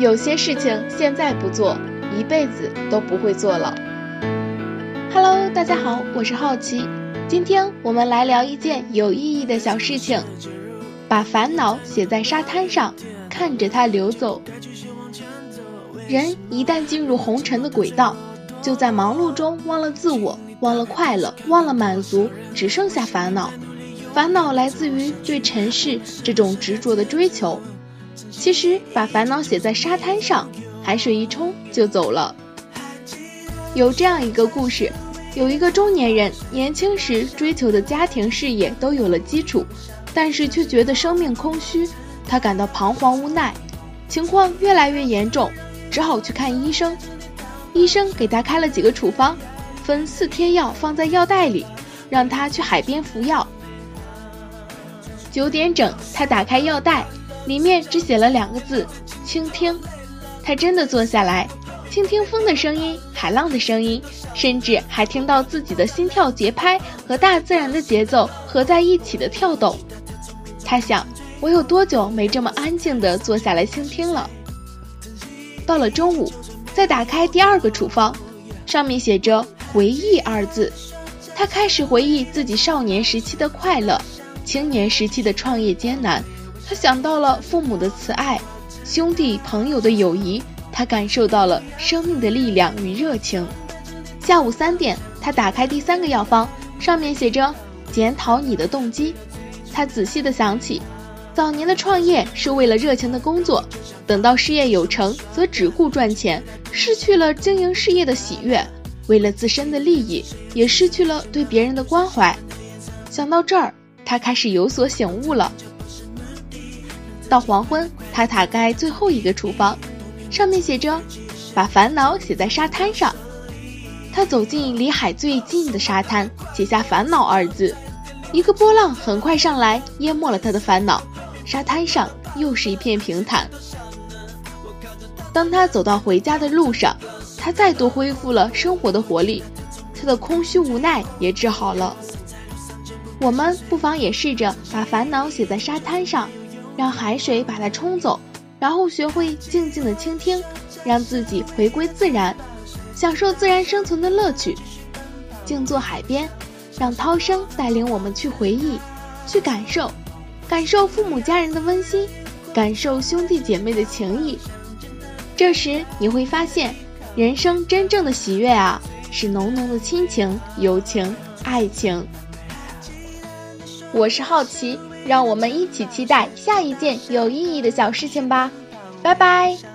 有些事情现在不做，一辈子都不会做了。Hello，大家好，我是好奇，今天我们来聊一件有意义的小事情，把烦恼写在沙滩上，看着它流走。人一旦进入红尘的轨道，就在忙碌中忘了自我，忘了快乐，忘了满足，只剩下烦恼。烦恼来自于对尘世这种执着的追求。其实把烦恼写在沙滩上，海水一冲就走了。有这样一个故事：有一个中年人，年轻时追求的家庭事业都有了基础，但是却觉得生命空虚，他感到彷徨无奈，情况越来越严重，只好去看医生。医生给他开了几个处方，分四贴药放在药袋里，让他去海边服药。九点整，他打开药袋，里面只写了两个字：倾听。他真的坐下来，倾听风的声音、海浪的声音，甚至还听到自己的心跳节拍和大自然的节奏合在一起的跳动。他想：我有多久没这么安静地坐下来倾听了？到了中午，再打开第二个处方，上面写着“回忆”二字。他开始回忆自己少年时期的快乐。青年时期的创业艰难，他想到了父母的慈爱，兄弟朋友的友谊，他感受到了生命的力量与热情。下午三点，他打开第三个药方，上面写着“检讨你的动机”。他仔细的想起，早年的创业是为了热情的工作，等到事业有成，则只顾赚钱，失去了经营事业的喜悦，为了自身的利益，也失去了对别人的关怀。想到这儿。他开始有所醒悟了。到黄昏，他打开最后一个厨房，上面写着：“把烦恼写在沙滩上。”他走进离海最近的沙滩，写下“烦恼”二字。一个波浪很快上来，淹没了他的烦恼。沙滩上又是一片平坦。当他走到回家的路上，他再度恢复了生活的活力，他的空虚无奈也治好了。我们不妨也试着把烦恼写在沙滩上，让海水把它冲走，然后学会静静的倾听，让自己回归自然，享受自然生存的乐趣。静坐海边，让涛声带领我们去回忆，去感受，感受父母家人的温馨，感受兄弟姐妹的情谊。这时你会发现，人生真正的喜悦啊，是浓浓的亲情、友情、爱情。我是好奇，让我们一起期待下一件有意义的小事情吧，拜拜。